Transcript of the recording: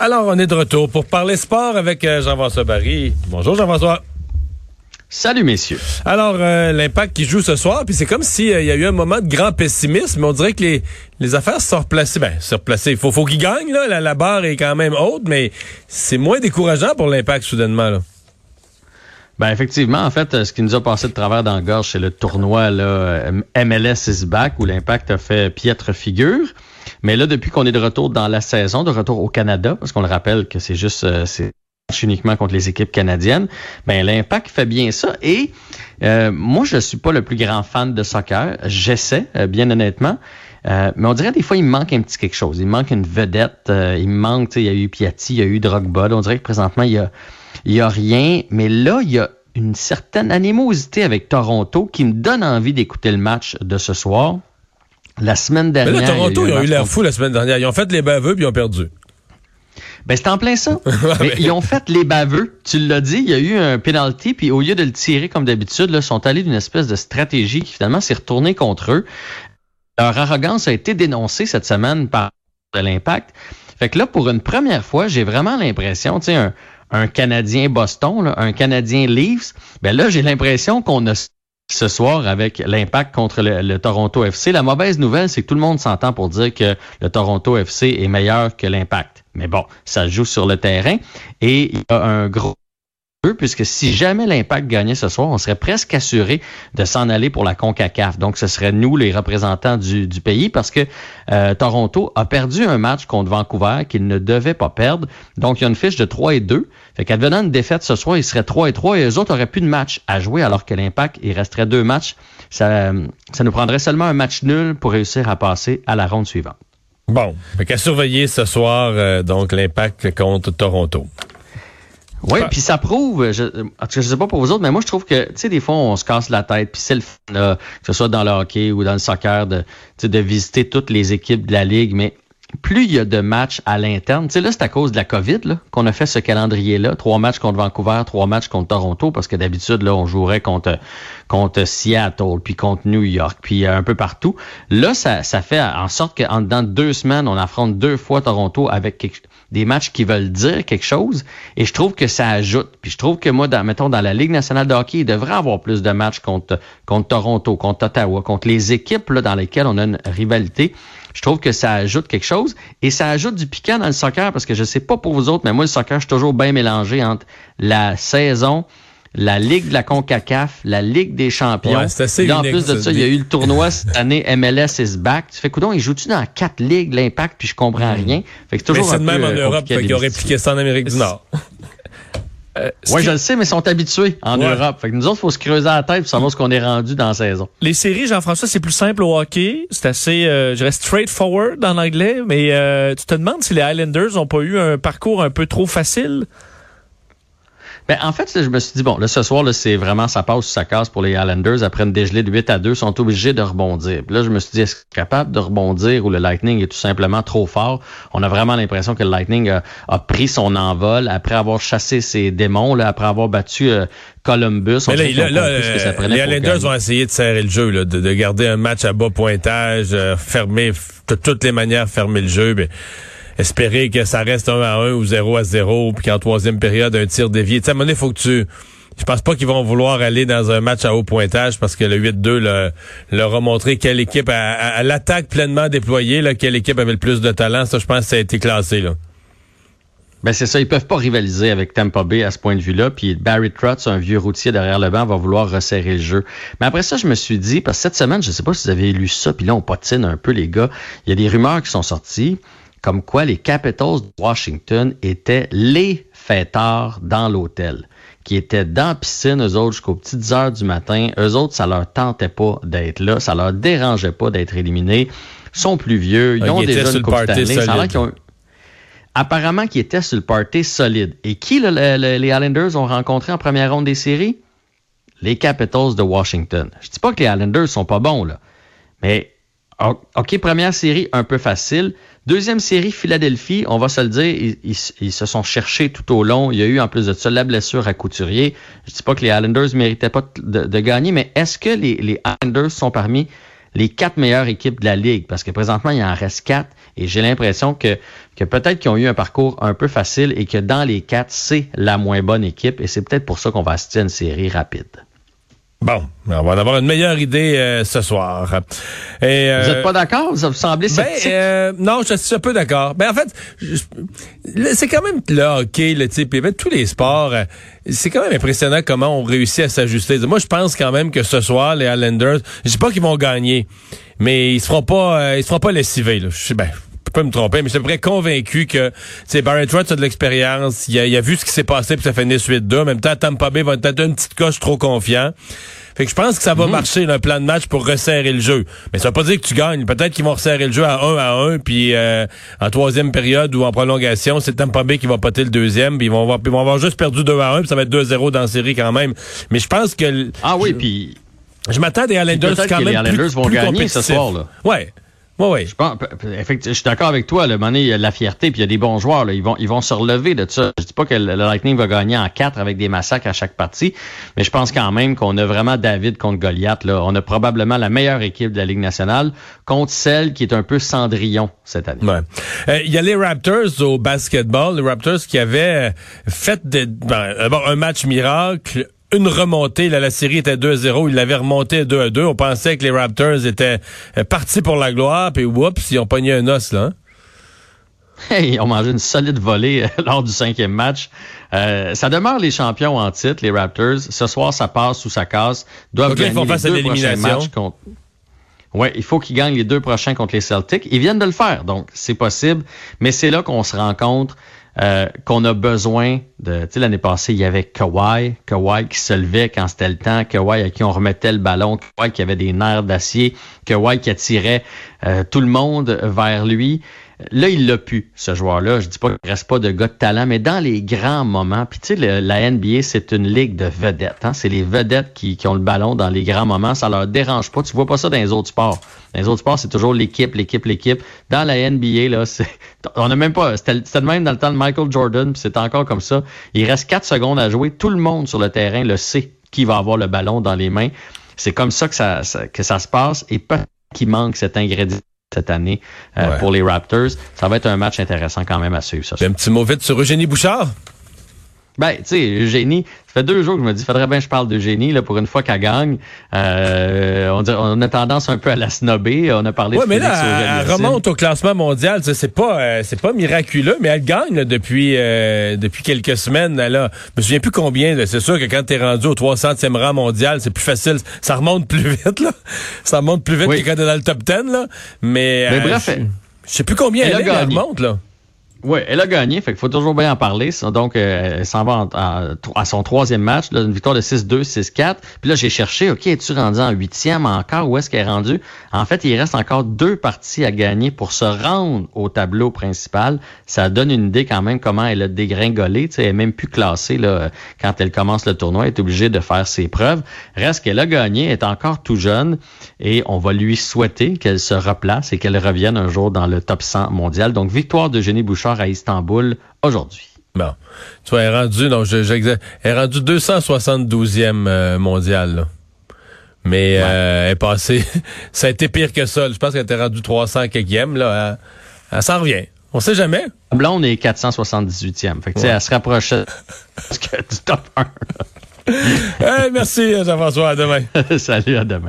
Alors, on est de retour pour parler sport avec euh, Jean-François Barry. Bonjour Jean-François. Salut messieurs. Alors, euh, l'impact qui joue ce soir, puis c'est comme s'il euh, y a eu un moment de grand pessimisme, mais on dirait que les, les affaires se sont replacées. Ben, se replacées. Il faut, faut qu'ils gagnent, là. La, la, barre est quand même haute, mais c'est moins décourageant pour l'impact soudainement, là. Ben effectivement, en fait, ce qui nous a passé de travers dans la gorge, c'est le tournoi là, MLS is back où l'impact a fait piètre figure. Mais là, depuis qu'on est de retour dans la saison, de retour au Canada, parce qu'on le rappelle que c'est juste euh, c'est uniquement contre les équipes canadiennes, ben l'impact fait bien ça. Et euh, moi, je suis pas le plus grand fan de soccer. J'essaie, euh, bien honnêtement. Euh, mais on dirait des fois, il me manque un petit quelque chose. Il manque une vedette. Euh, il me manque, il y a eu Piatti, il y a eu Drogba. On dirait que présentement, il y a, il y a rien. Mais là, il y a une certaine animosité avec Toronto qui me donne envie d'écouter le match de ce soir. La semaine dernière. Mais là, Toronto, ils ont eu l'air fou la semaine dernière. Ils ont fait les baveux puis ils ont perdu. Ben, c'est en plein ça. mais ils ont fait les baveux. Tu l'as dit, il y a eu un penalty, puis au lieu de le tirer comme d'habitude, ils sont allés d'une espèce de stratégie qui finalement s'est retournée contre eux. Leur arrogance a été dénoncée cette semaine par l'impact. Fait que là, pour une première fois, j'ai vraiment l'impression, tu sais, un, un Canadien Boston, un Canadien Leafs, ben là, j'ai l'impression qu'on a ce soir avec l'impact contre le, le, Toronto FC. La mauvaise nouvelle, c'est que tout le monde s'entend pour dire que le Toronto FC est meilleur que l'impact. Mais bon, ça joue sur le terrain et il y a un gros puisque si jamais l'impact gagnait ce soir, on serait presque assuré de s'en aller pour la CONCACAF. Donc, ce serait nous, les représentants du, pays, parce que euh, Toronto a perdu un match contre Vancouver qu'il ne devait pas perdre. Donc, il y a une fiche de 3 et 2. Fait qu'advenant une défaite ce soir, il serait 3 et 3 et eux autres auraient plus de match à jouer, alors que l'impact, il resterait deux matchs. Ça, ça nous prendrait seulement un match nul pour réussir à passer à la ronde suivante. Bon, qu'à surveiller ce soir, euh, donc, l'impact contre Toronto. Oui, puis ça prouve, je, en tout cas, je sais pas pour vous autres, mais moi je trouve que, tu sais, des fois on se casse la tête, puis c'est le fun, là, que ce soit dans le hockey ou dans le soccer, de, de visiter toutes les équipes de la ligue, mais plus il y a de matchs à l'interne, tu sais, là, c'est à cause de la COVID qu'on a fait ce calendrier-là. Trois matchs contre Vancouver, trois matchs contre Toronto, parce que d'habitude, là, on jouerait contre, contre Seattle, puis contre New York, puis un peu partout. Là, ça, ça fait en sorte qu'en dans deux semaines, on affronte deux fois Toronto avec quelque, des matchs qui veulent dire quelque chose. Et je trouve que ça ajoute. Puis je trouve que moi, mettons, dans la Ligue nationale de hockey, il devrait avoir plus de matchs contre, contre Toronto, contre Ottawa, contre les équipes là, dans lesquelles on a une rivalité. Je trouve que ça ajoute quelque chose et ça ajoute du piquant dans le soccer parce que je sais pas pour vous autres, mais moi, le soccer, je suis toujours bien mélangé entre la saison, la Ligue de la CONCACAF, la Ligue des champions. Ouais, assez Là, en plus de ça, ça, il y a eu le tournoi cette année MLS is back. Tu fais coudon, ils jouent-tu dans quatre ligues l'impact puis je comprends rien. Fait que c'est Mais toujours c'est un de peu, même en euh, Europe, fait qu'ils ont répliqué ça en Amérique du Nord. Euh, Oui, qui- je le sais, mais ils sont habitués en Ouais. Europe. Fait que nous autres, il faut se creuser la tête pour savoir ce qu'on est rendu dans la saison. Les séries, Jean-François, c'est plus simple au hockey. C'est assez, euh, je reste straightforward en anglais, mais euh, tu te demandes si les Highlanders ont pas eu un parcours un peu trop facile? Ben, en fait, je me suis dit, bon, là, ce soir, là, c'est vraiment, ça passe ou ça casse pour les Islanders. Après une dégelée de 8 à 2, sont obligés de rebondir. Puis là, je me suis dit, est-ce qu'ils sont capables de rebondir ou le Lightning est tout simplement trop fort? On a vraiment l'impression que le Lightning a, a pris son envol après avoir chassé ses démons, là, après avoir battu euh, Columbus. Mais là, là, là, compris ce que ça prenait les Islanders vont essayer de serrer le jeu, là, de, de garder un match à bas pointage, euh, fermer de toutes les manières fermer le jeu, mais espérer que ça reste 1 à 1 ou 0 à 0, puis qu'en troisième période, un tir dévié. Tu sais, à faut que tu... Je pense pas qu'ils vont vouloir aller dans un match à haut pointage parce que le 8-2 le- leur a montré quelle équipe, à, à- l'attaque pleinement déployée, là, quelle équipe avait le plus de talent. Ça, je pense que ça a été classé. Là. Ben c'est ça, ils peuvent pas rivaliser avec Tampa Bay à ce point de vue-là. Puis Barry Trotz, un vieux routier derrière le banc, va vouloir resserrer le jeu. Mais après ça, je me suis dit, parce cette semaine, je sais pas si vous avez lu ça, puis là on patine un peu les gars. Il y a des rumeurs qui sont sorties, comme quoi les Capitals de Washington étaient les fêtards dans l'hôtel, qui étaient dans la piscine, eux autres, jusqu'aux petites heures du matin. Eux autres, ça leur tentait pas d'être là, ça leur dérangeait pas d'être éliminés. Ils sont plus vieux, ils Ah, ont ils étaient déjà une coupe qu'ils ont- apparemment qui était sur le party solide. Et qui le- le- le- les Islanders ont rencontré en première ronde des séries? Les Capitals de Washington. Je dis pas que les Islanders sont pas bons, là. Mais, OK, première série, un peu facile. Deuxième série, Philadelphie, on va se le dire, ils, se sont cherchés tout au long. Il y a eu, en plus de ça, la blessure à Couturier. Je dis pas que les Islanders méritaient pas de, de gagner, mais est-ce que les, les Islanders sont parmi les quatre meilleures équipes de la Ligue, parce que présentement, il en reste quatre, et j'ai l'impression que, que peut-être qu'ils ont eu un parcours un peu facile et que dans les quatre, c'est la moins bonne équipe, et c'est peut-être pour ça qu'on va assister à une série rapide. Bon, on va en avoir une meilleure idée euh, ce soir. Et, euh, vous n'êtes pas d'accord? Vous semblez ben, sceptique? Euh, non, je suis un peu d'accord. Ben, en fait, c'est quand même le hockey, le type, et tous les sports, c'est quand même impressionnant comment on réussit à s'ajuster. Moi, je pense quand même que ce soir, les Islanders, je sais pas qu'ils vont gagner, mais ils se feront pas, ils se feront pas lessiver. Là. Je sais, ben, je peux me tromper, mais je suis près convaincu que c'est Barrett Roth a de l'expérience. Il a, vu ce qui s'est passé puis ça fait une suite 2 En même temps, Tampa Bay va être une petite coche trop confiant. Fait que je pense que ça va mhm. marcher un plan de match pour resserrer le jeu. Mais ça veut pas dire que tu gagnes. Peut-être qu'ils vont resserrer le jeu à 1 à 1, puis euh, en troisième période ou en prolongation, c'est Tampa Bay qui va poter le deuxième, puis ils vont avoir, ils vont avoir juste perdu 2 à 1, puis ça va être 2-0 dans la série quand même. Mais je pense que... Ah oui, puis... Je m'attends des Islanders quand même les Islanders vont gagner ce soir. Là. Ouais. Oui, oui. Je, pense, je suis d'accord avec toi. Le monnaie, il y a la fierté, puis il y a des bons joueurs. Là. Ils vont, ils vont se relever de ça. Je dis pas que le Lightning va gagner en quatre avec des massacres à chaque partie, mais je pense quand même qu'on a vraiment David contre Goliath. Là. On a probablement la meilleure équipe de la Ligue nationale contre celle qui est un peu Cendrillon cette année. Ouais. Euh, il y a les Raptors au basketball. Les Raptors qui avaient fait de, ben, un match miracle une remontée. Là, la série était 2-0. Ils l'avaient remonté 2-2. On pensait que les Raptors étaient euh, partis pour la gloire. Puis, oups, ils ont pogné un os, là. Hein. Hey, ils ont mangé une solide volée euh, lors du cinquième match. Euh, ça demeure les champions en titre, les Raptors. Ce soir, ça passe ou ça casse. Doivent gagner les deux prochains matchs contre... Ouais, il faut qu'ils gagnent les deux prochains contre les Celtics. Ils viennent de le faire, donc c'est possible. Mais c'est là qu'on se rencontre euh, qu'on a besoin de. Tu sais, l'année passée, il y avait Kawhi, Kawhi qui se levait quand c'était le temps, Kawhi à qui on remettait le ballon, Kawhi qui avait des nerfs d'acier, Kawhi qui attirait euh, tout le monde vers lui. Là, il l'a pu, ce joueur-là. Je dis pas qu'il reste pas de gars de talent, mais dans les grands moments, puis tu sais, la NBA, c'est une ligue de vedettes. Hein? C'est les vedettes qui, ont le ballon dans les grands moments. Ça leur dérange pas. Tu vois pas ça dans les autres sports. Dans les autres sports, c'est toujours l'équipe, l'équipe, l'équipe. Dans la NBA, là, c'est, on a même pas, c'était le même dans le temps de Michael Jordan, puis c'est encore comme ça. Il reste quatre secondes à jouer. Tout le monde sur le terrain le sait qui va avoir le ballon dans les mains. C'est comme ça que ça, que ça se passe et pas qu'il manque cet ingrédient cette année euh, pour les Raptors. Ça va être un match intéressant quand même à suivre. Ça. Un petit mot vite sur Eugénie Bouchard. Ben, tu sais, Eugénie, ça fait deux jours que je me dis, faudrait bien que je parle d'Eugénie, là, pour une fois qu'elle gagne. Euh, on, on a tendance un peu à la snobber. On a parlé ouais, mais là, elle, remonte au classement mondial. C'est pas, euh, c'est pas miraculeux, mais elle gagne depuis euh, depuis quelques semaines. Là. Je me souviens plus combien. C'est sûr que quand tu es rendu au 300e rang mondial, c'est plus facile. Ça remonte plus vite, là. Ça remonte plus vite que quand t'es dans le top 10, là. Mais, mais bref, je sais plus combien elle, elle, elle remonte, là. Oui, elle a gagné, fait qu'il faut toujours bien en parler. Donc, euh, elle s'en va à son troisième match, là, une victoire de 6-2, 6-4. Puis là, j'ai cherché, OK, es-tu rendu en huitième encore? Où est-ce qu'elle est rendue? En fait, il reste encore deux parties à gagner pour se rendre au tableau principal. Ça donne une idée quand même comment elle a dégringolé. elle est même plus classée là, quand elle commence le tournoi. Elle est obligée de faire ses preuves. Reste qu'elle a gagné, elle est encore tout jeune et on va lui souhaiter qu'elle se replace et qu'elle revienne un jour dans le top 100 mondial. Donc, victoire de Jenny Bouchard à Istanbul aujourd'hui. Bon. Tu vois, elle est rendue, non, elle est rendue 272e euh, mondial, Mais euh, elle est passée, ça a été pire que ça. Je pense qu'elle était rendue 300 e là. Elle, s'en revient. On sait jamais. Blonde est 478e. Fait que, elle se rapprochait du top 1. merci, Jean-François. À demain. Salut, à demain.